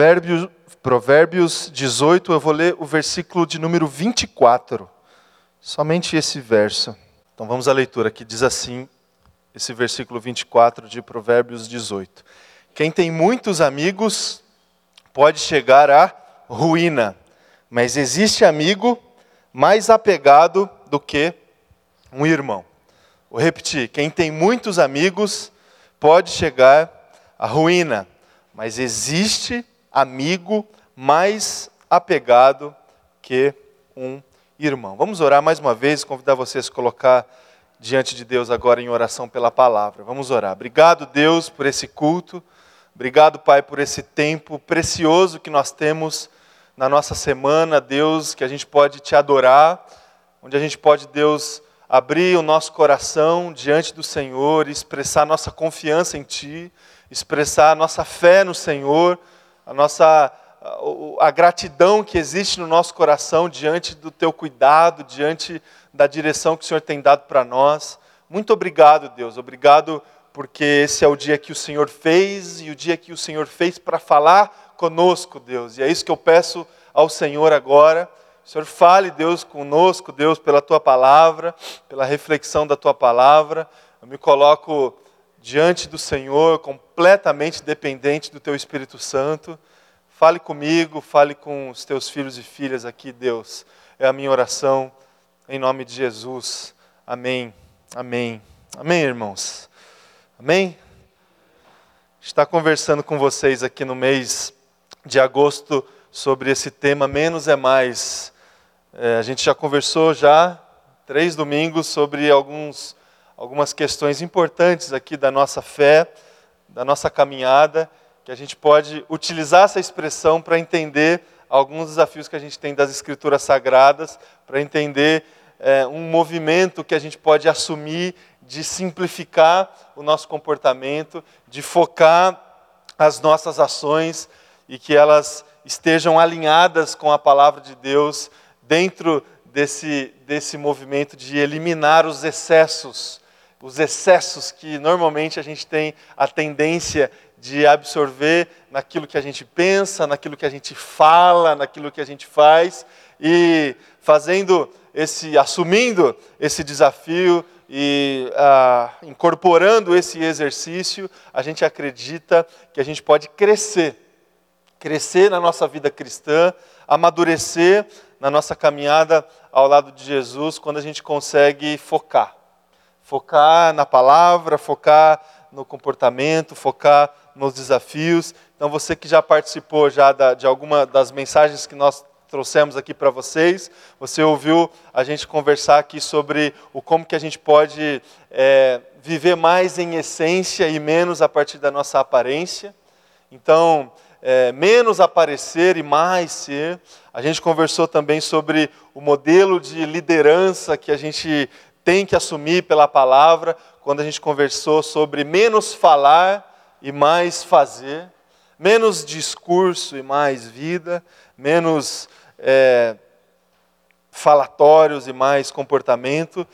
Provérbios, Provérbios 18, eu vou ler o versículo de número 24. Somente esse verso. Então vamos à leitura, que diz assim, esse versículo 24 de Provérbios 18. Quem tem muitos amigos pode chegar à ruína, mas existe amigo mais apegado do que um irmão. Vou repetir: quem tem muitos amigos pode chegar à ruína, mas existe amigo mais apegado que um irmão. Vamos orar mais uma vez, convidar vocês a colocar diante de Deus agora em oração pela palavra. Vamos orar. Obrigado, Deus, por esse culto. Obrigado, Pai, por esse tempo precioso que nós temos na nossa semana, Deus, que a gente pode te adorar, onde a gente pode, Deus, abrir o nosso coração diante do Senhor, expressar nossa confiança em Ti, expressar nossa fé no Senhor, a nossa a gratidão que existe no nosso coração diante do teu cuidado, diante da direção que o Senhor tem dado para nós. Muito obrigado, Deus. Obrigado porque esse é o dia que o Senhor fez e o dia que o Senhor fez para falar conosco, Deus. E é isso que eu peço ao Senhor agora. O Senhor fale, Deus, conosco, Deus, pela tua palavra, pela reflexão da tua palavra. Eu me coloco diante do Senhor, completamente dependente do teu Espírito Santo. Fale comigo, fale com os teus filhos e filhas aqui, Deus. É a minha oração, em nome de Jesus. Amém. Amém. Amém, irmãos. Amém? Está conversando com vocês aqui no mês de agosto sobre esse tema Menos é Mais. É, a gente já conversou já três domingos sobre alguns, algumas questões importantes aqui da nossa fé, da nossa caminhada que a gente pode utilizar essa expressão para entender alguns desafios que a gente tem das Escrituras Sagradas, para entender é, um movimento que a gente pode assumir de simplificar o nosso comportamento, de focar as nossas ações e que elas estejam alinhadas com a palavra de Deus dentro desse, desse movimento de eliminar os excessos, os excessos que normalmente a gente tem a tendência de absorver naquilo que a gente pensa, naquilo que a gente fala, naquilo que a gente faz. E fazendo esse, assumindo esse desafio e ah, incorporando esse exercício, a gente acredita que a gente pode crescer, crescer na nossa vida cristã, amadurecer na nossa caminhada ao lado de Jesus, quando a gente consegue focar, focar na palavra, focar no comportamento, focar nos desafios. Então, você que já participou já da, de alguma das mensagens que nós trouxemos aqui para vocês, você ouviu a gente conversar aqui sobre o como que a gente pode é, viver mais em essência e menos a partir da nossa aparência. Então, é, menos aparecer e mais ser. A gente conversou também sobre o modelo de liderança que a gente tem que assumir pela palavra, quando a gente conversou sobre menos falar e mais fazer, menos discurso e mais vida, menos é, falatórios e mais comportamento.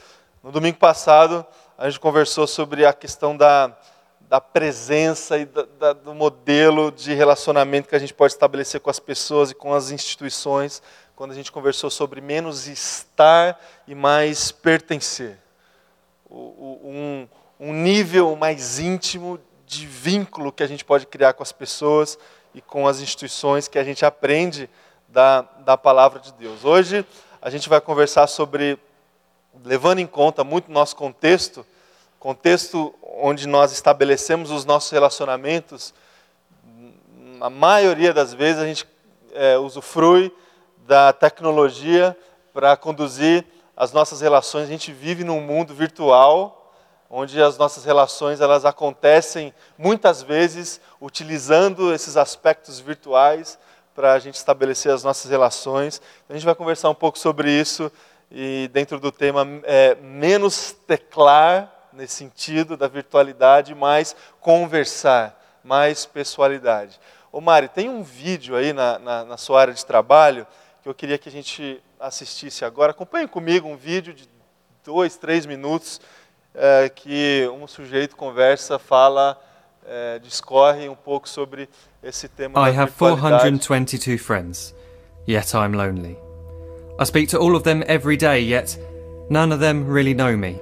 No domingo passado, a gente conversou sobre a questão da, da presença e da, da, do modelo de relacionamento que a gente pode estabelecer com as pessoas e com as instituições, quando a gente conversou sobre menos estar e mais pertencer. Um, um nível mais íntimo de vínculo que a gente pode criar com as pessoas e com as instituições que a gente aprende da, da palavra de Deus. Hoje a gente vai conversar sobre, levando em conta muito nosso contexto, contexto onde nós estabelecemos os nossos relacionamentos, a maioria das vezes a gente é, usufrui da tecnologia para conduzir as nossas relações. A gente vive num mundo virtual onde as nossas relações elas acontecem muitas vezes utilizando esses aspectos virtuais para a gente estabelecer as nossas relações. A gente vai conversar um pouco sobre isso e dentro do tema é, menos teclar nesse sentido da virtualidade, mais conversar, mais pessoalidade. Ô Mari, tem um vídeo aí na, na, na sua área de trabalho que eu queria que a gente assistisse agora. Acompanhe comigo um vídeo de dois, três minutos é, que um sujeito conversa, fala é, discorre um pouco sobre esse tema I have virtualidade. 422 friends, yet I'm lonely. I speak to all of them every day, yet none of them really know me.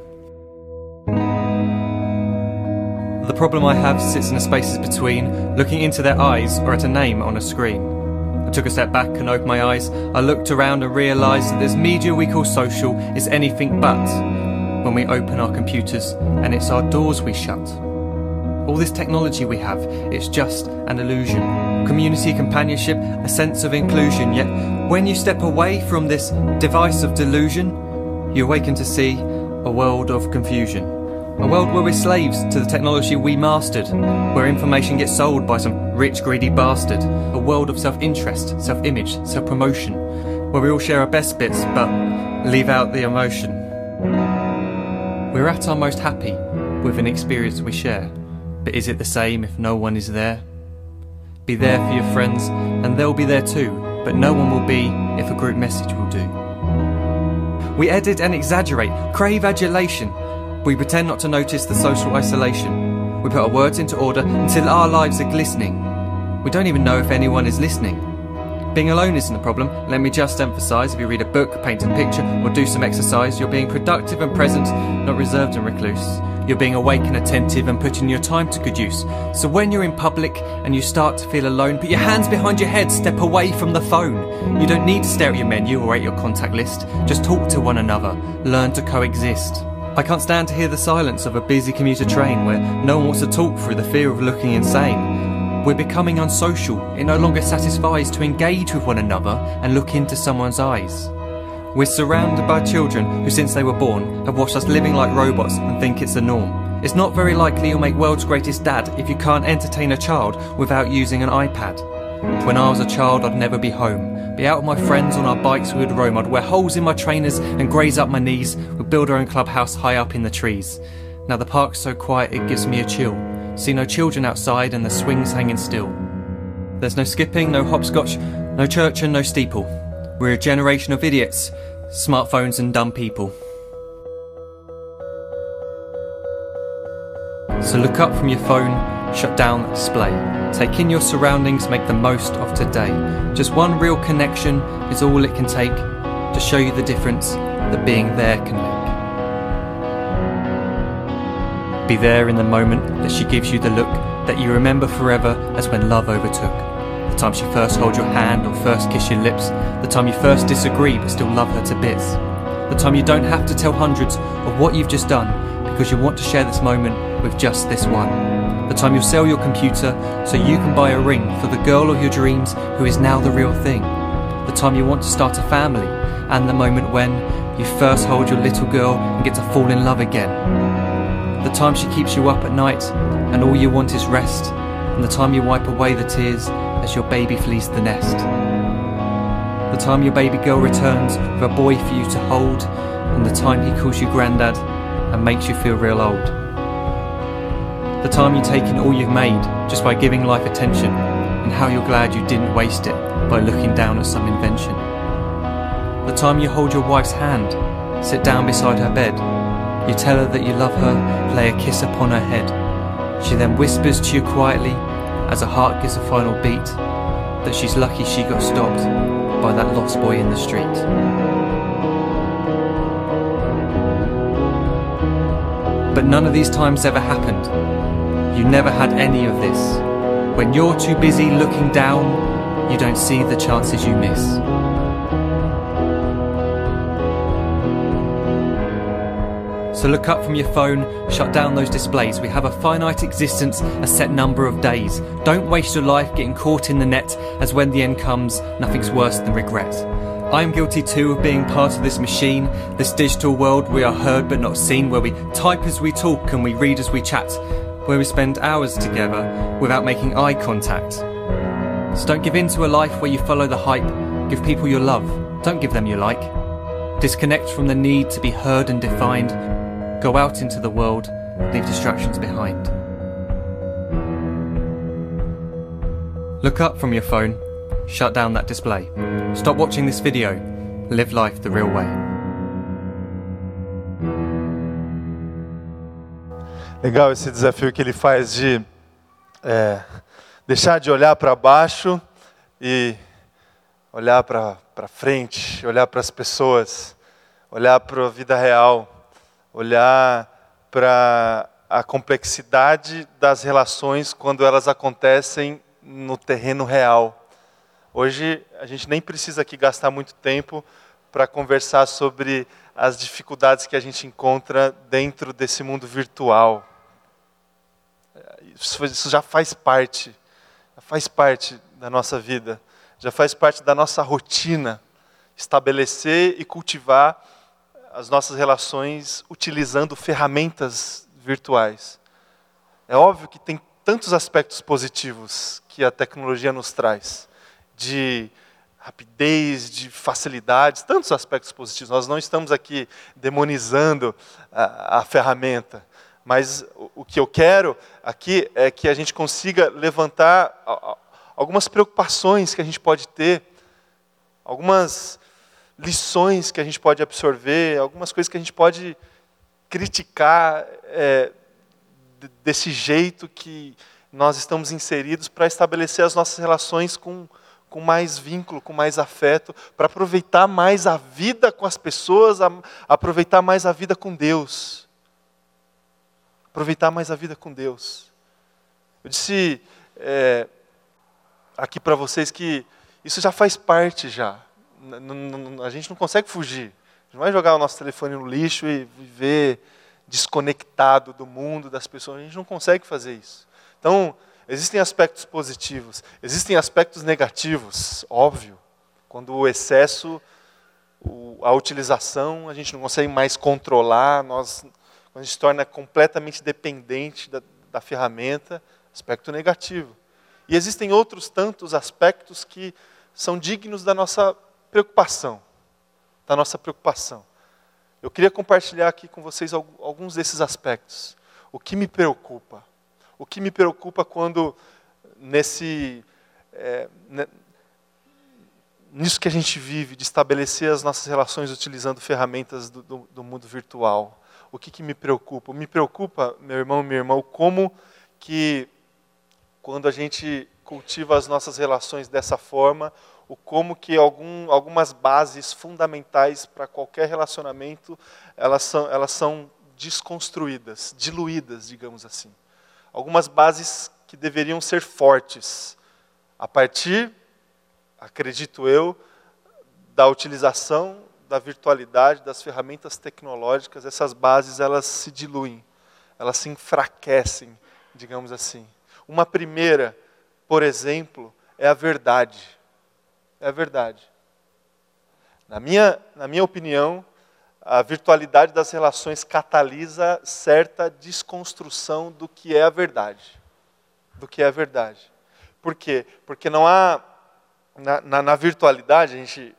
The problem I have sits in the spaces between looking into their eyes or at a name on a screen. Took a step back and opened my eyes. I looked around and realised that this media we call social is anything but when we open our computers and it's our doors we shut. All this technology we have, it's just an illusion. Community, companionship, a sense of inclusion. Yet, when you step away from this device of delusion, you awaken to see a world of confusion. A world where we're slaves to the technology we mastered, where information gets sold by some rich, greedy bastard. A world of self interest, self image, self promotion, where we all share our best bits but leave out the emotion. We're at our most happy with an experience we share. But is it the same if no one is there? Be there for your friends, and they'll be there too, but no one will be if a group message will do. We edit and exaggerate, crave adulation. We pretend not to notice the social isolation. We put our words into order until our lives are glistening. We don't even know if anyone is listening. Being alone isn't the problem. Let me just emphasise if you read a book, paint a picture, or do some exercise, you're being productive and present, not reserved and recluse. You're being awake and attentive and putting your time to good use. So when you're in public and you start to feel alone, put your hands behind your head, step away from the phone. You don't need to stare at your menu or at your contact list. Just talk to one another. Learn to coexist. I can't stand to hear the silence of a busy commuter train where no one wants to talk through the fear of looking insane. We're becoming unsocial. It no longer satisfies to engage with one another and look into someone's eyes. We're surrounded by children who, since they were born, have watched us living like robots and think it's the norm. It's not very likely you'll make world's greatest dad if you can't entertain a child without using an iPad. When I was a child, I'd never be home. Be out with my friends on our bikes, we would roam. I'd wear holes in my trainers and graze up my knees. We'd build our own clubhouse high up in the trees. Now the park's so quiet it gives me a chill. See no children outside and the swings hanging still. There's no skipping, no hopscotch, no church and no steeple. We're a generation of idiots, smartphones and dumb people. So look up from your phone, shut down display. Take in your surroundings, make the most of today. Just one real connection is all it can take to show you the difference that being there can make. Be there in the moment that she gives you the look that you remember forever as when love overtook. The time she first holds your hand or first kiss your lips. The time you first disagree but still love her to bits. The time you don't have to tell hundreds of what you've just done because you want to share this moment with just this one. The time you sell your computer so you can buy a ring for the girl of your dreams who is now the real thing. The time you want to start a family and the moment when you first hold your little girl and get to fall in love again. The time she keeps you up at night and all you want is rest. And the time you wipe away the tears as your baby flees the nest. The time your baby girl returns with a boy for you to hold, and the time he calls you granddad and makes you feel real old. The time you take in all you've made just by giving life attention, and how you're glad you didn't waste it by looking down at some invention. The time you hold your wife's hand, sit down beside her bed, you tell her that you love her, lay a kiss upon her head. She then whispers to you quietly, as her heart gives a final beat, that she's lucky she got stopped by that lost boy in the street. But none of these times ever happened. You never had any of this. When you're too busy looking down, you don't see the chances you miss. So look up from your phone, shut down those displays. We have a finite existence, a set number of days. Don't waste your life getting caught in the net, as when the end comes, nothing's worse than regret. I am guilty too of being part of this machine, this digital world we are heard but not seen, where we type as we talk and we read as we chat, where we spend hours together without making eye contact. So don't give in to a life where you follow the hype. Give people your love, don't give them your like. Disconnect from the need to be heard and defined. Go out into the world, leave distractions behind. Look up from your phone, shut down that display. Stop watching this video, live life the real way. Legal esse desafio que ele faz de é, deixar de olhar para baixo e olhar para frente, olhar para as pessoas, olhar para a vida real, olhar para a complexidade das relações quando elas acontecem no terreno real. Hoje a gente nem precisa aqui gastar muito tempo para conversar sobre as dificuldades que a gente encontra dentro desse mundo virtual. Isso já faz parte, já faz parte da nossa vida, já faz parte da nossa rotina estabelecer e cultivar as nossas relações utilizando ferramentas virtuais. É óbvio que tem tantos aspectos positivos que a tecnologia nos traz, de rapidez, de facilidades, tantos aspectos positivos. Nós não estamos aqui demonizando a, a ferramenta, mas o, que eu quero aqui é que a gente consiga levantar algumas preocupações que a gente pode ter, algumas lições que a gente pode absorver, algumas coisas que a gente pode criticar é, desse jeito que nós estamos inseridos para estabelecer as nossas relações com com mais vínculo, com mais afeto, para aproveitar mais a vida com as pessoas, a, aproveitar mais a vida com Deus. Aproveitar mais a vida com Deus. Eu disse é, aqui para vocês que isso já faz parte já. A gente não consegue fugir. A gente não vai jogar o nosso telefone no lixo e viver desconectado do mundo, das pessoas. A gente não consegue fazer isso. Então, Existem aspectos positivos, existem aspectos negativos, óbvio. Quando o excesso, a utilização, a gente não consegue mais controlar, nós, a gente se torna completamente dependente da, da ferramenta, aspecto negativo. E existem outros tantos aspectos que são dignos da nossa preocupação, da nossa preocupação. Eu queria compartilhar aqui com vocês alguns desses aspectos. O que me preocupa? O que me preocupa quando nesse é, nisso que a gente vive, de estabelecer as nossas relações utilizando ferramentas do, do, do mundo virtual. O que, que me preocupa? Me preocupa, meu irmão e minha irmã, como que quando a gente cultiva as nossas relações dessa forma, o como que algum, algumas bases fundamentais para qualquer relacionamento elas são, elas são desconstruídas, diluídas, digamos assim algumas bases que deveriam ser fortes, a partir, acredito eu, da utilização da virtualidade, das ferramentas tecnológicas, essas bases elas se diluem, elas se enfraquecem, digamos assim. Uma primeira, por exemplo, é a verdade. É a verdade. Na minha, na minha opinião, a virtualidade das relações catalisa certa desconstrução do que é a verdade. Do que é a verdade. Por quê? Porque não há. Na, na, na, virtualidade, a gente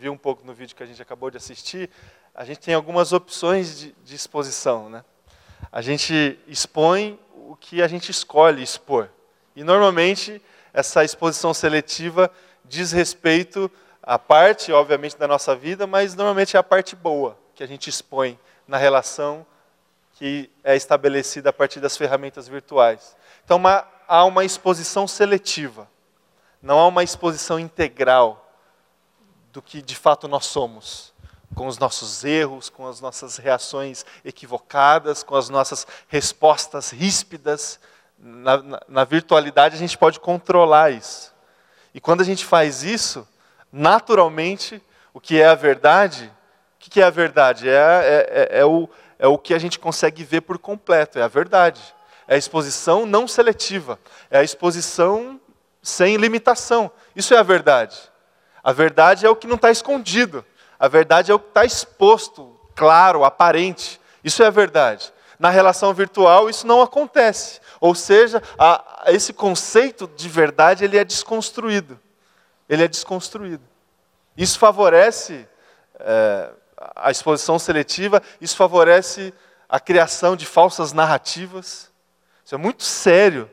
viu um pouco no vídeo que a gente acabou de assistir, a gente tem algumas opções de, de exposição. Né? A gente expõe o que a gente escolhe expor. E normalmente essa exposição seletiva diz respeito a parte, obviamente, da nossa vida, mas normalmente é a parte boa que a gente expõe na relação que é estabelecida a partir das ferramentas virtuais. Então, uma, há uma exposição seletiva, não há uma exposição integral do que de fato nós somos, com os nossos erros, com as nossas reações equivocadas, com as nossas respostas ríspidas. Na, na, na virtualidade, a gente pode controlar isso. E quando a gente faz isso, naturalmente, o que é a verdade, o que é a verdade? É, é, é, é, o, é o que a gente consegue ver por completo, é a verdade. É a exposição não seletiva, é a exposição sem limitação. Isso é a verdade. A verdade é o que não está escondido. A verdade é o que está exposto, claro, aparente. Isso é a verdade. Na relação virtual, isso não acontece. Ou seja, a, esse conceito de verdade ele é desconstruído. Ele é desconstruído. Isso favorece é, a exposição seletiva, isso favorece a criação de falsas narrativas. Isso é muito sério.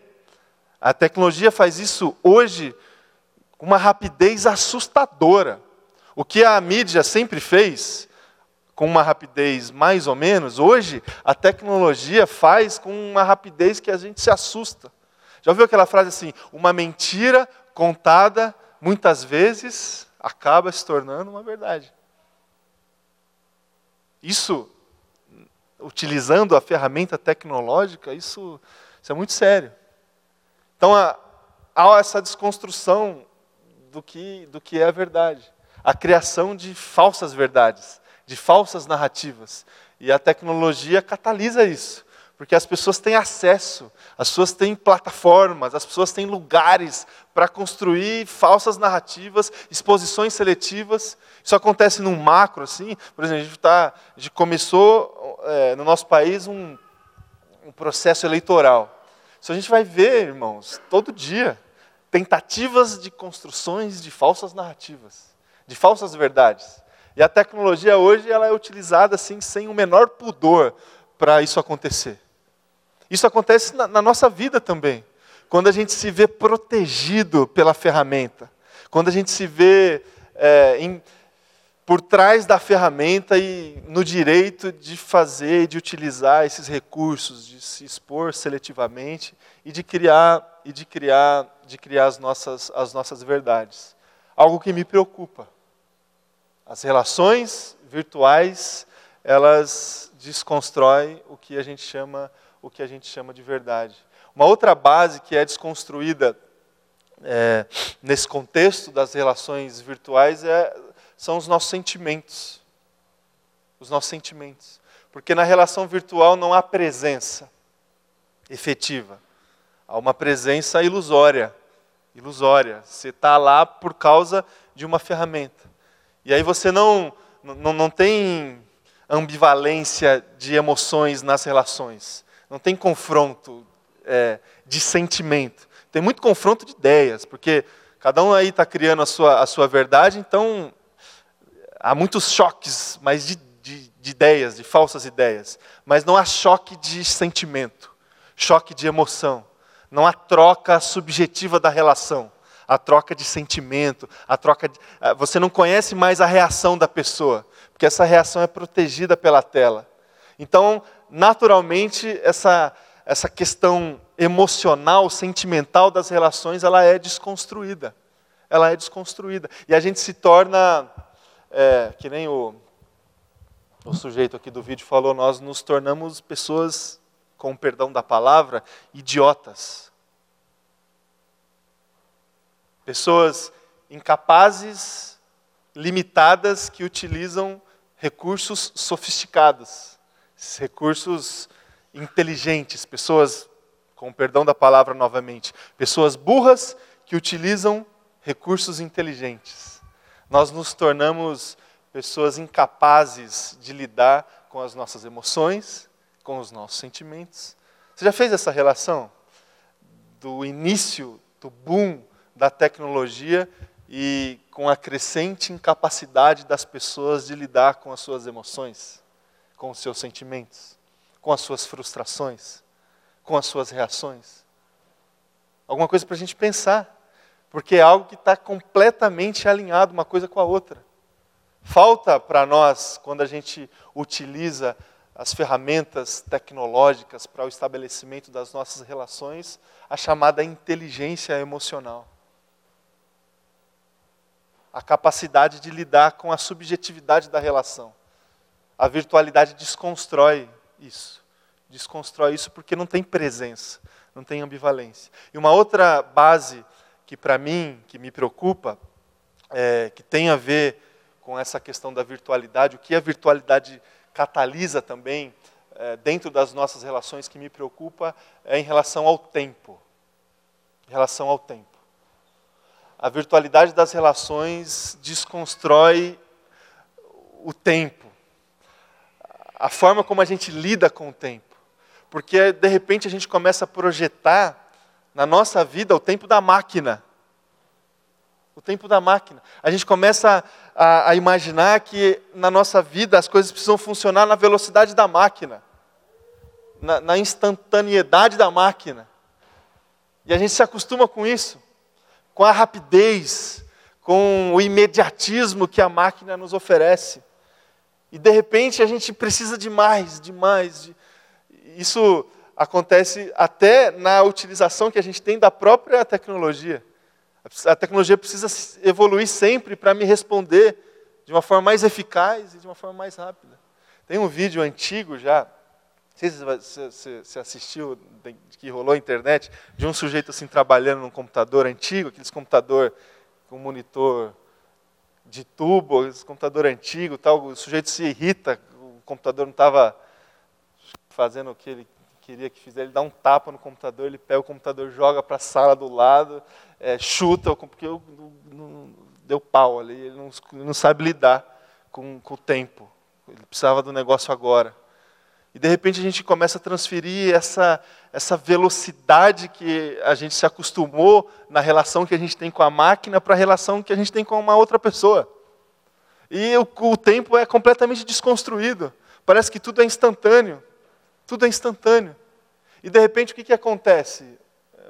A tecnologia faz isso hoje com uma rapidez assustadora. O que a mídia sempre fez, com uma rapidez mais ou menos, hoje a tecnologia faz com uma rapidez que a gente se assusta. Já ouviu aquela frase assim: uma mentira contada muitas vezes acaba se tornando uma verdade. Isso, utilizando a ferramenta tecnológica, isso, isso é muito sério. Então há, há essa desconstrução do que, do que é a verdade. A criação de falsas verdades, de falsas narrativas. E a tecnologia catalisa isso. Porque as pessoas têm acesso, as pessoas têm plataformas, as pessoas têm lugares para construir falsas narrativas, exposições seletivas. Isso acontece num macro, assim. Por exemplo, a gente, tá, a gente começou é, no nosso país um, um processo eleitoral. Isso a gente vai ver, irmãos, todo dia. Tentativas de construções de falsas narrativas, de falsas verdades. E a tecnologia hoje ela é utilizada assim sem o menor pudor para isso acontecer. Isso acontece na, na nossa vida também. Quando a gente se vê protegido pela ferramenta. Quando a gente se vê é, em, por trás da ferramenta e no direito de fazer, de utilizar esses recursos, de se expor seletivamente e de criar e de criar, de criar as nossas as nossas verdades. Algo que me preocupa. As relações virtuais, elas desconstroem o que a gente chama o que a gente chama de verdade. Uma outra base que é desconstruída é, nesse contexto das relações virtuais é, são os nossos sentimentos. Os nossos sentimentos. Porque na relação virtual não há presença efetiva. Há uma presença ilusória. Ilusória. Você está lá por causa de uma ferramenta. E aí você não, não, não tem ambivalência de emoções nas relações não tem confronto é, de sentimento. Tem muito confronto de ideias, porque cada um aí está criando a sua, a sua verdade, então há muitos choques, mas de, de, de ideias, de falsas ideias. Mas não há choque de sentimento, choque de emoção. Não há troca subjetiva da relação a troca de sentimento, a troca de, você não conhece mais a reação da pessoa, porque essa reação é protegida pela tela. Então, naturalmente, essa, essa questão emocional, sentimental das relações, ela é desconstruída. Ela é desconstruída. E a gente se torna, é, que nem o, o sujeito aqui do vídeo falou, nós nos tornamos pessoas, com o perdão da palavra, idiotas. Pessoas incapazes, limitadas, que utilizam recursos sofisticados recursos inteligentes, pessoas, com perdão da palavra novamente, pessoas burras que utilizam recursos inteligentes. Nós nos tornamos pessoas incapazes de lidar com as nossas emoções, com os nossos sentimentos. Você já fez essa relação do início, do boom da tecnologia e com a crescente incapacidade das pessoas de lidar com as suas emoções? com os seus sentimentos, com as suas frustrações, com as suas reações. Alguma coisa para a gente pensar, porque é algo que está completamente alinhado uma coisa com a outra. Falta para nós, quando a gente utiliza as ferramentas tecnológicas para o estabelecimento das nossas relações, a chamada inteligência emocional. A capacidade de lidar com a subjetividade da relação. A virtualidade desconstrói isso. Desconstrói isso porque não tem presença, não tem ambivalência. E uma outra base que para mim, que me preocupa, é, que tem a ver com essa questão da virtualidade, o que a virtualidade catalisa também é, dentro das nossas relações que me preocupa é em relação ao tempo. Em relação ao tempo. A virtualidade das relações desconstrói o tempo a forma como a gente lida com o tempo. Porque, de repente, a gente começa a projetar na nossa vida o tempo da máquina. O tempo da máquina. A gente começa a, a imaginar que na nossa vida as coisas precisam funcionar na velocidade da máquina, na, na instantaneidade da máquina. E a gente se acostuma com isso, com a rapidez, com o imediatismo que a máquina nos oferece. E de repente a gente precisa de mais, de mais. De... Isso acontece até na utilização que a gente tem da própria tecnologia. A tecnologia precisa evoluir sempre para me responder de uma forma mais eficaz e de uma forma mais rápida. Tem um vídeo antigo já, não sei se você assistiu, que rolou na internet, de um sujeito assim trabalhando num computador antigo, aqueles computador com monitor de tubo, esse computador antigo, tal, o sujeito se irrita, o computador não estava fazendo o que ele queria que fizesse, ele dá um tapa no computador, ele pega o computador, joga para a sala do lado, é, chuta, porque eu, não, não, deu pau ali, ele não, não sabe lidar com, com o tempo. Ele precisava do negócio agora. E de repente a gente começa a transferir essa, essa velocidade que a gente se acostumou na relação que a gente tem com a máquina para a relação que a gente tem com uma outra pessoa. E o, o tempo é completamente desconstruído. Parece que tudo é instantâneo. Tudo é instantâneo. E de repente o que, que acontece,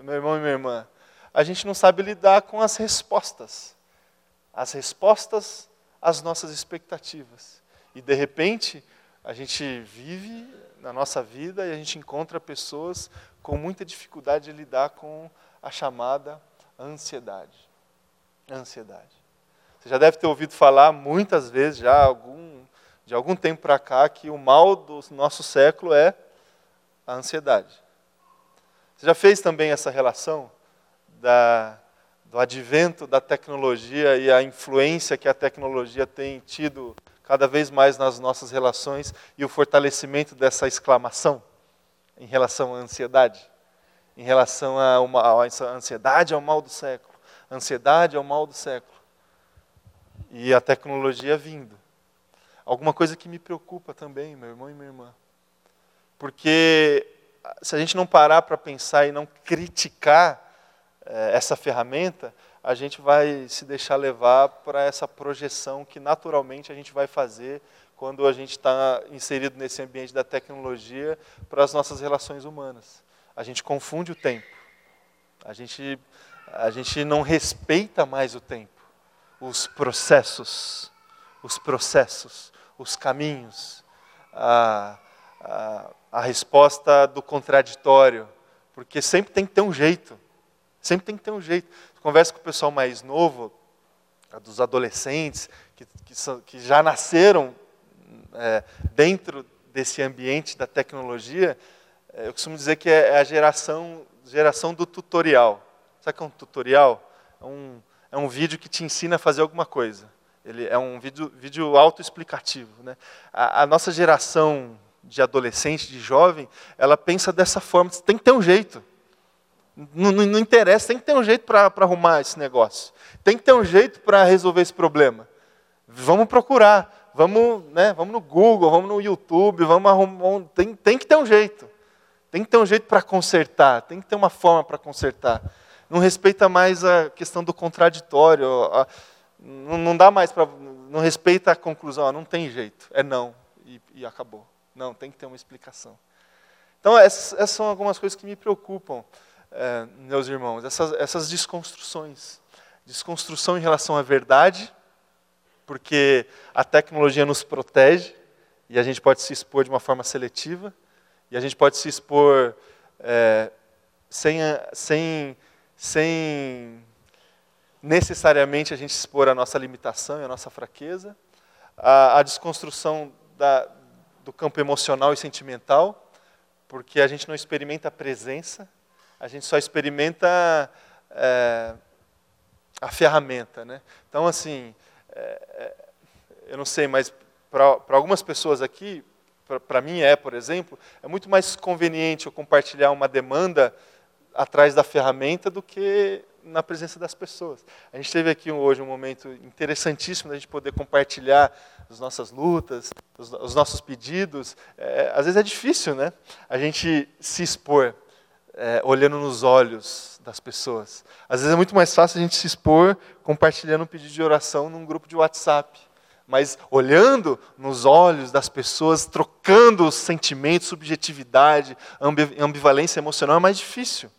meu irmão e minha irmã? A gente não sabe lidar com as respostas. As respostas às nossas expectativas. E de repente a gente vive na nossa vida e a gente encontra pessoas com muita dificuldade de lidar com a chamada ansiedade. Ansiedade. Você já deve ter ouvido falar muitas vezes, já algum, de algum tempo para cá, que o mal do nosso século é a ansiedade. Você já fez também essa relação da, do advento da tecnologia e a influência que a tecnologia tem tido cada vez mais nas nossas relações e o fortalecimento dessa exclamação em relação à ansiedade, em relação a uma, a ansiedade mal do século, ansiedade é o mal do século. E a tecnologia vindo. Alguma coisa que me preocupa também, meu irmão e minha irmã. Porque se a gente não parar para pensar e não criticar eh, essa ferramenta, a gente vai se deixar levar para essa projeção que naturalmente a gente vai fazer quando a gente está inserido nesse ambiente da tecnologia para as nossas relações humanas. A gente confunde o tempo. A gente, a gente não respeita mais o tempo, os processos, os processos, os caminhos, a, a, a resposta do contraditório, porque sempre tem que ter um jeito. Sempre tem que ter um jeito. Conversa com o pessoal mais novo, dos adolescentes, que, que, são, que já nasceram é, dentro desse ambiente da tecnologia, é, eu costumo dizer que é, é a geração, geração do tutorial. Sabe o que é um tutorial? É um, é um vídeo que te ensina a fazer alguma coisa. Ele é um vídeo, vídeo autoexplicativo. Né? A, a nossa geração de adolescente, de jovem, ela pensa dessa forma, tem que ter um jeito. Não, não, não interessa, tem que ter um jeito para arrumar esse negócio. Tem que ter um jeito para resolver esse problema. Vamos procurar, vamos, né, vamos no Google, vamos no YouTube, vamos arrumar. Tem, tem que ter um jeito. Tem que ter um jeito para consertar, tem que ter uma forma para consertar. Não respeita mais a questão do contraditório, a, não, não, dá mais para. Não respeita a conclusão, não tem jeito, é não, e, e acabou. Não, tem que ter uma explicação. Então, essas, essas são algumas coisas que me preocupam é, meus irmãos, essas, essas desconstruções. Desconstrução em relação à verdade, porque a tecnologia nos protege e a gente pode se expor de uma forma seletiva, e a gente pode se expor é, sem, sem, sem necessariamente a gente expor a nossa limitação e a nossa fraqueza. A, a desconstrução da, do campo emocional e sentimental, porque a gente não experimenta a presença, a gente só experimenta é, a ferramenta. Né? Então, assim, é, eu não sei, mas para algumas pessoas aqui, para mim é, por exemplo, é muito mais conveniente eu compartilhar uma demanda atrás da ferramenta do que na presença das pessoas. A gente teve aqui hoje um momento interessantíssimo da gente poder compartilhar as nossas lutas, os, os nossos pedidos. É, às vezes é difícil, né? A gente se expor é, olhando nos olhos das pessoas. Às vezes é muito mais fácil a gente se expor compartilhando um pedido de oração num grupo de WhatsApp. Mas olhando nos olhos das pessoas, trocando sentimentos, subjetividade, ambivalência emocional é mais difícil.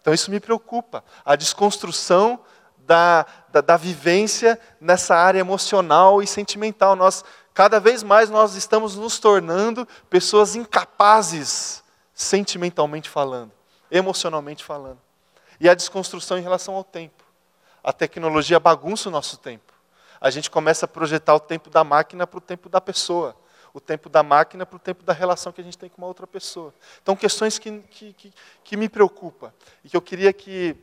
Então isso me preocupa. A desconstrução da, da, da vivência nessa área emocional e sentimental. Nós, cada vez mais nós estamos nos tornando pessoas incapazes sentimentalmente falando, emocionalmente falando. E a desconstrução em relação ao tempo. A tecnologia bagunça o nosso tempo. A gente começa a projetar o tempo da máquina para o tempo da pessoa o tempo da máquina para o tempo da relação que a gente tem com uma outra pessoa. Então, questões que, que, que, que me preocupam e que eu queria que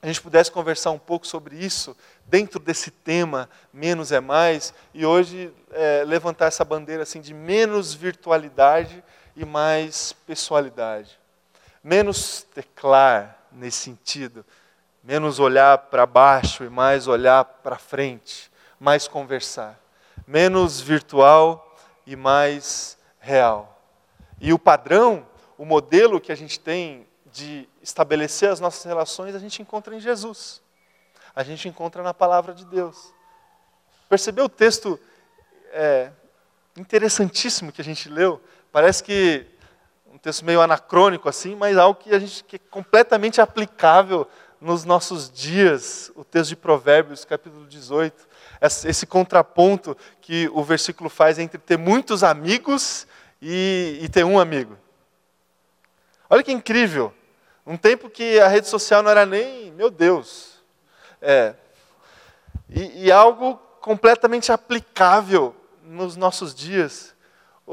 a gente pudesse conversar um pouco sobre isso dentro desse tema menos é mais e hoje é, levantar essa bandeira assim de menos virtualidade e mais pessoalidade, menos teclar nesse sentido, menos olhar para baixo e mais olhar para frente, mais conversar, menos virtual e mais real. E o padrão, o modelo que a gente tem de estabelecer as nossas relações, a gente encontra em Jesus. A gente encontra na palavra de Deus. Percebeu o texto é, interessantíssimo que a gente leu? Parece que um texto meio anacrônico assim, mas algo que a gente que é completamente aplicável nos nossos dias. O texto de Provérbios, capítulo 18 esse contraponto que o versículo faz entre ter muitos amigos e, e ter um amigo. Olha que incrível. Um tempo que a rede social não era nem, meu Deus. É. E, e algo completamente aplicável nos nossos dias.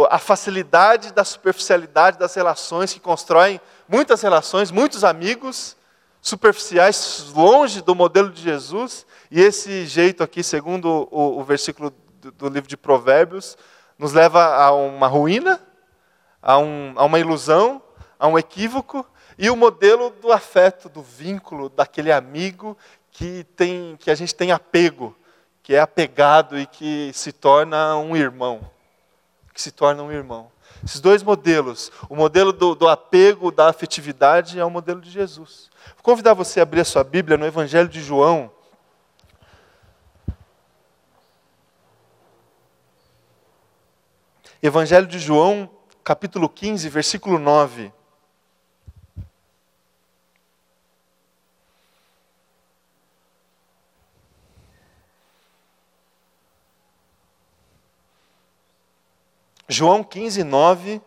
A facilidade da superficialidade das relações que constroem muitas relações, muitos amigos superficiais, longe do modelo de Jesus, e esse jeito aqui, segundo o, o versículo do, do, livro de Provérbios, nos leva a uma ruína, a, um, a uma ilusão, a um equívoco, e o modelo do afeto, do vínculo, daquele amigo que, tem, que a gente tem apego, que é apegado e que se torna um irmão. Que se torna um irmão. Esses dois modelos, o modelo do, do apego, da afetividade, é o modelo de Jesus. Vou convidar você a abrir a sua Bíblia no Evangelho de João, Evangelho de João, capítulo 15, versículo 9. João 15, 9.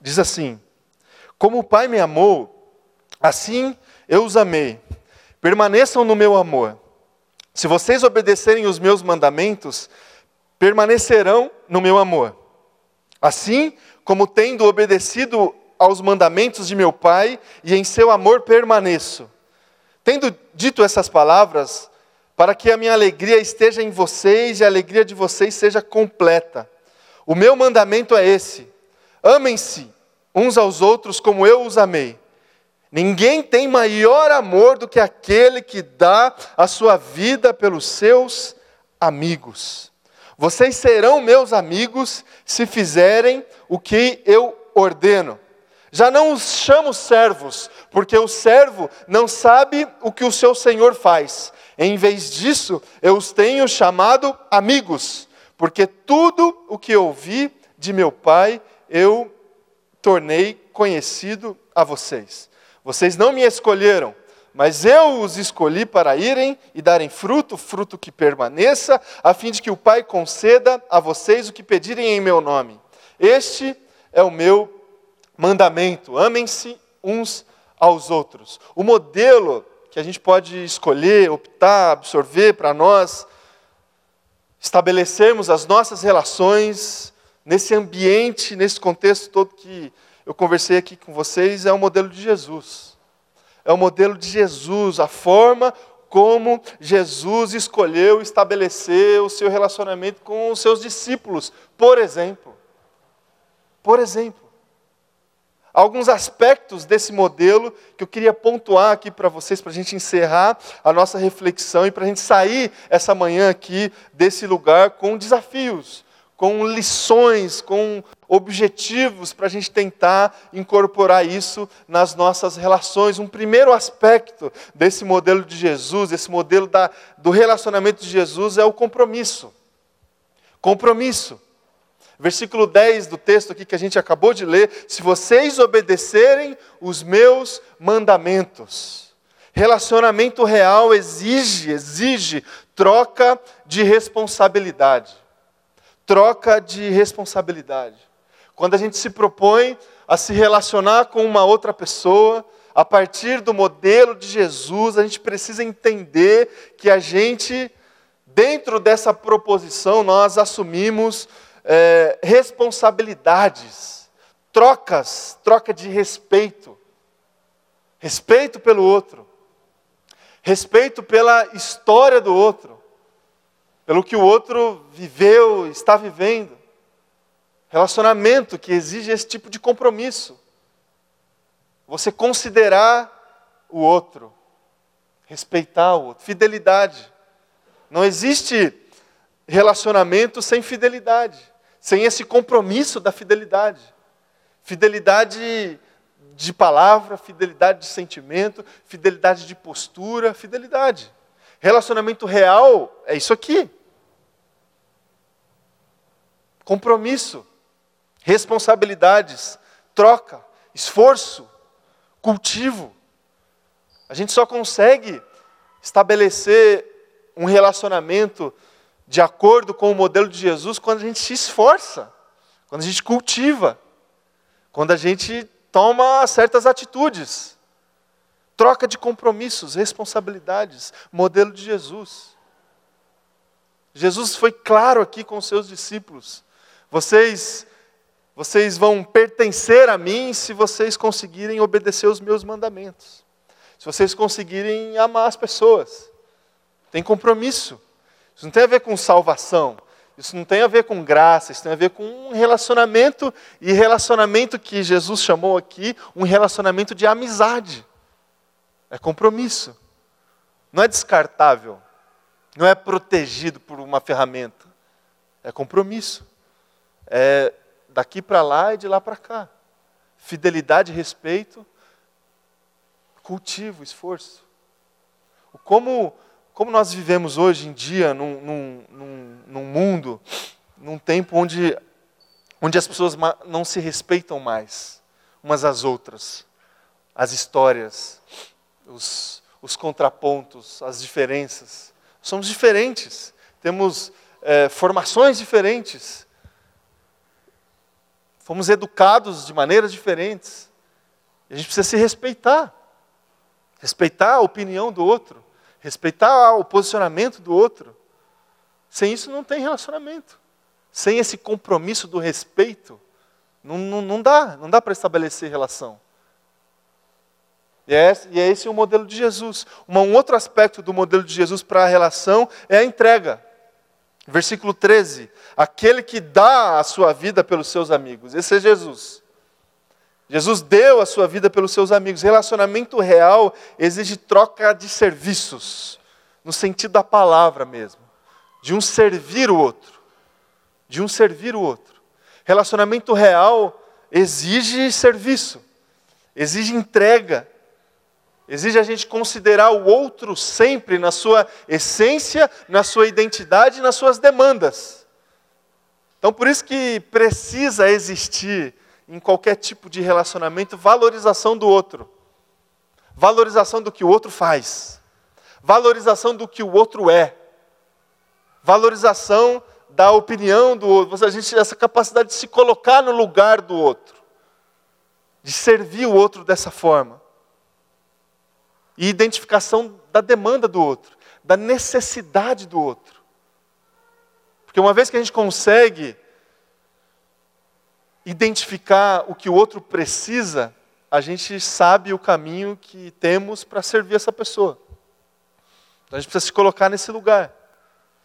Diz assim: Como o Pai me amou, assim eu os amei. Permaneçam no meu amor. Se vocês obedecerem os meus mandamentos, permanecerão no meu amor. Assim como tendo obedecido aos mandamentos de meu Pai, e em seu amor permaneço. Tendo dito essas palavras, para que a minha alegria esteja em vocês e a alegria de vocês seja completa. O meu mandamento é esse: amem-se uns aos outros como eu os amei. Ninguém tem maior amor do que aquele que dá a sua vida pelos seus amigos. Vocês serão meus amigos se fizerem o que eu ordeno. Já não os chamo servos, porque o servo não sabe o que o seu senhor faz. Em vez disso, eu os tenho chamado amigos, porque tudo o que ouvi de meu pai eu tornei conhecido a vocês. Vocês não me escolheram, mas eu os escolhi para irem e darem fruto, fruto que permaneça, a fim de que o Pai conceda a vocês o que pedirem em meu nome. Este é o meu mandamento: amem-se uns aos outros. O modelo que a gente pode escolher, optar, absorver para nós, estabelecermos as nossas relações nesse ambiente, nesse contexto todo que eu conversei aqui com vocês, é o modelo de Jesus. É o modelo de Jesus, a forma como Jesus escolheu estabelecer o seu relacionamento com os seus discípulos, por exemplo. Por exemplo. Alguns aspectos desse modelo que eu queria pontuar aqui para vocês, para a gente encerrar a nossa reflexão e para a gente sair essa manhã aqui desse lugar com desafios, com lições, com objetivos para a gente tentar incorporar isso nas nossas relações. Um primeiro aspecto desse modelo de Jesus, esse modelo da, do relacionamento de Jesus, é o compromisso. Compromisso. Versículo 10 do texto aqui que a gente acabou de ler: se vocês obedecerem os meus mandamentos. Relacionamento real exige, exige troca de responsabilidade troca de responsabilidade. Quando a gente se propõe a se relacionar com uma outra pessoa, a partir do modelo de Jesus, a gente precisa entender que a gente, dentro dessa proposição, nós assumimos é, responsabilidades, trocas, troca de respeito. Respeito pelo outro, respeito pela história do outro, pelo que o outro viveu, está vivendo. Relacionamento que exige esse tipo de compromisso. Você considerar o outro, respeitar o outro, fidelidade. Não existe relacionamento sem fidelidade, sem esse compromisso da fidelidade. Fidelidade de palavra, fidelidade de sentimento, fidelidade de postura, fidelidade. Relacionamento real é isso aqui. Compromisso, responsabilidades, troca, esforço, cultivo. A gente só consegue estabelecer um relacionamento de acordo com o modelo de Jesus quando a gente se esforça, quando a gente cultiva, quando a gente toma certas atitudes. Troca de compromissos, responsabilidades, modelo de Jesus. Jesus foi claro aqui com seus discípulos. Vocês vocês vão pertencer a mim se vocês conseguirem obedecer os meus mandamentos. Se vocês conseguirem amar as pessoas. Tem compromisso. Isso não tem a ver com salvação. Isso não tem a ver com graça, isso tem a ver com um relacionamento, e relacionamento que Jesus chamou aqui, um relacionamento de amizade. É compromisso. Não é descartável. Não é protegido por uma ferramenta. É compromisso. É daqui para lá e de lá para cá. Fidelidade, respeito, cultivo, esforço. Como como nós vivemos hoje em dia num, num, num, num mundo, num tempo onde, onde as pessoas não se respeitam mais umas às outras, as histórias, os, os contrapontos, as diferenças. Somos diferentes, temos é, formações diferentes, fomos educados de maneiras diferentes. A gente precisa se respeitar, respeitar a opinião do outro respeitar o posicionamento do outro. Sem isso não tem relacionamento. Sem esse compromisso do respeito, não, não, não dá, não dá para estabelecer relação. E é, e é esse o modelo de Jesus. um outro aspecto do modelo de Jesus para a relação é a entrega. Versículo 13: aquele que dá a sua vida pelos seus amigos. Esse é Jesus. Jesus deu a sua vida pelos seus amigos. Relacionamento real exige troca de serviços, no sentido da palavra mesmo, de um servir o outro, de um servir o outro. Relacionamento real exige serviço, exige entrega, exige a gente considerar o outro sempre na sua essência, na sua identidade, nas suas demandas. Então, por isso que precisa existir em qualquer tipo de relacionamento, valorização do outro. Valorização do que o outro faz. Valorização do que o outro é. Valorização da opinião do outro. A gente essa capacidade de se colocar no lugar do outro. De servir o outro dessa forma. E identificação da demanda do outro, da necessidade do outro. Porque uma vez que a gente consegue identificar o que o outro precisa, a gente sabe o caminho que temos para servir essa pessoa. Então a gente precisa se colocar nesse lugar.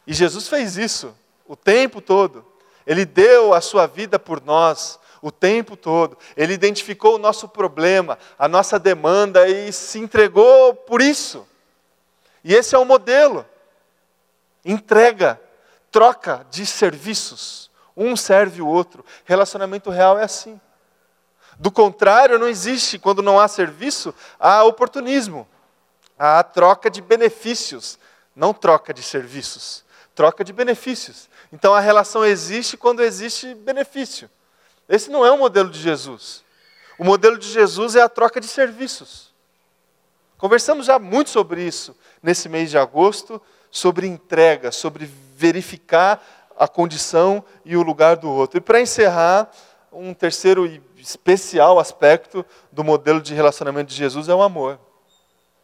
E Jesus fez isso o tempo todo. Ele deu a sua vida por nós o tempo todo. Ele identificou o nosso problema, a nossa demanda e se entregou por isso. E esse é o modelo. Entrega, troca de serviços. Um serve o outro. Relacionamento real é assim. Do contrário, não existe, quando não há serviço, há oportunismo. Há troca de benefícios, não troca de serviços. Troca de benefícios. Então a relação existe quando existe benefício. Esse não é o modelo de Jesus. O modelo de Jesus é a troca de serviços. Conversamos já muito sobre isso nesse mês de agosto, sobre entrega, sobre verificar a condição e o lugar do outro. E para encerrar, um terceiro e especial aspecto do modelo de relacionamento de Jesus é o amor.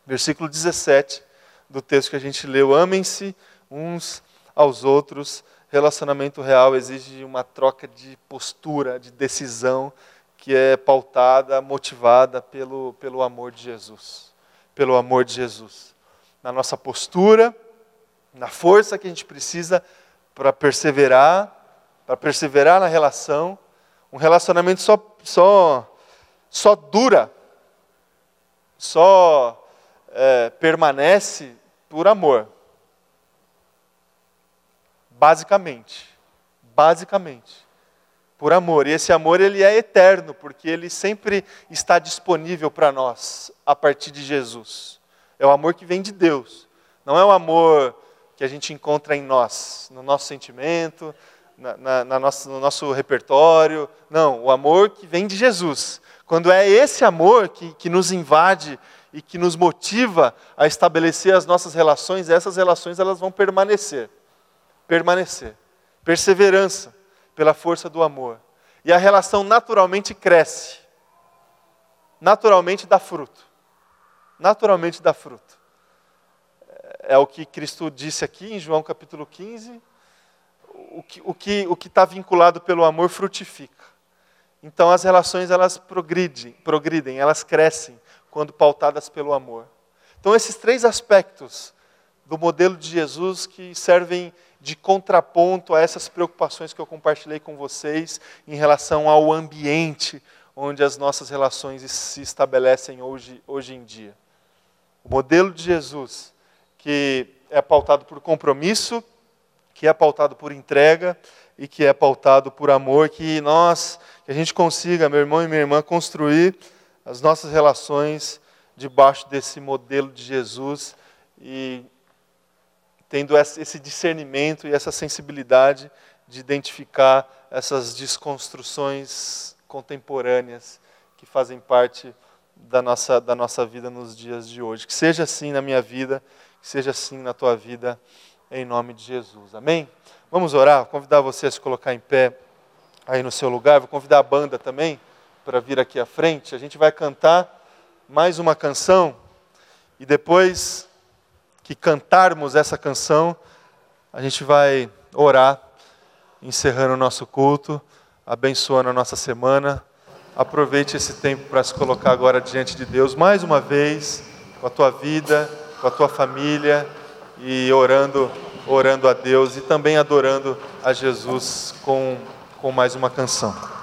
Versículo 17 do texto que a gente leu: Amem-se uns aos outros. Relacionamento real exige uma troca de postura, de decisão, que é pautada, motivada pelo, pelo amor de Jesus. Pelo amor de Jesus. Na nossa postura, na força que a gente precisa para perseverar, para perseverar na relação. Um relacionamento só, só, só dura, só é, permanece por amor. Basicamente. Basicamente. Por amor. E esse amor ele é eterno, porque ele sempre está disponível para nós a partir de Jesus. É o amor que vem de Deus. Não é o amor que a gente encontra em nós, no nosso sentimento, na, na, na nosso, no nosso repertório. Não, o amor que vem de Jesus. Quando é esse amor que, que nos invade e que nos motiva a estabelecer as nossas relações, essas relações elas vão permanecer. Permanecer. Perseverança pela força do amor. E a relação naturalmente cresce. Naturalmente dá fruto. Naturalmente dá fruto. É o que Cristo disse aqui em João capítulo 15. O que o que o está vinculado pelo amor frutifica. Então as relações elas progridem, progridem, elas crescem quando pautadas pelo amor. Então, esses três aspectos do modelo de Jesus que servem de contraponto a essas preocupações que eu compartilhei com vocês em relação ao ambiente onde as nossas relações se estabelecem hoje, hoje em dia. O modelo de Jesus, que é pautado por compromisso, que é pautado por entrega e que é pautado por amor, que nós, que a gente consiga, meu irmão e minha irmã, construir as nossas relações debaixo desse modelo de Jesus e tendo esse discernimento e essa sensibilidade de identificar essas desconstruções contemporâneas que fazem parte da nossa, da nossa vida nos dias de hoje. Que seja assim na minha vida, que seja assim na tua vida, em nome de Jesus. Amém? Vamos orar? Vou convidar você a se colocar em pé aí no seu lugar. Vou convidar a banda também para vir aqui à frente. A gente vai cantar mais uma canção e depois que cantarmos essa canção, a gente vai orar, encerrando o nosso culto, abençoando a nossa semana. Aproveite esse tempo para se colocar agora diante de Deus mais uma vez, com a tua vida, com a tua família e orando, orando a Deus e também adorando a Jesus com, com mais uma canção.